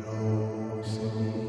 Rose.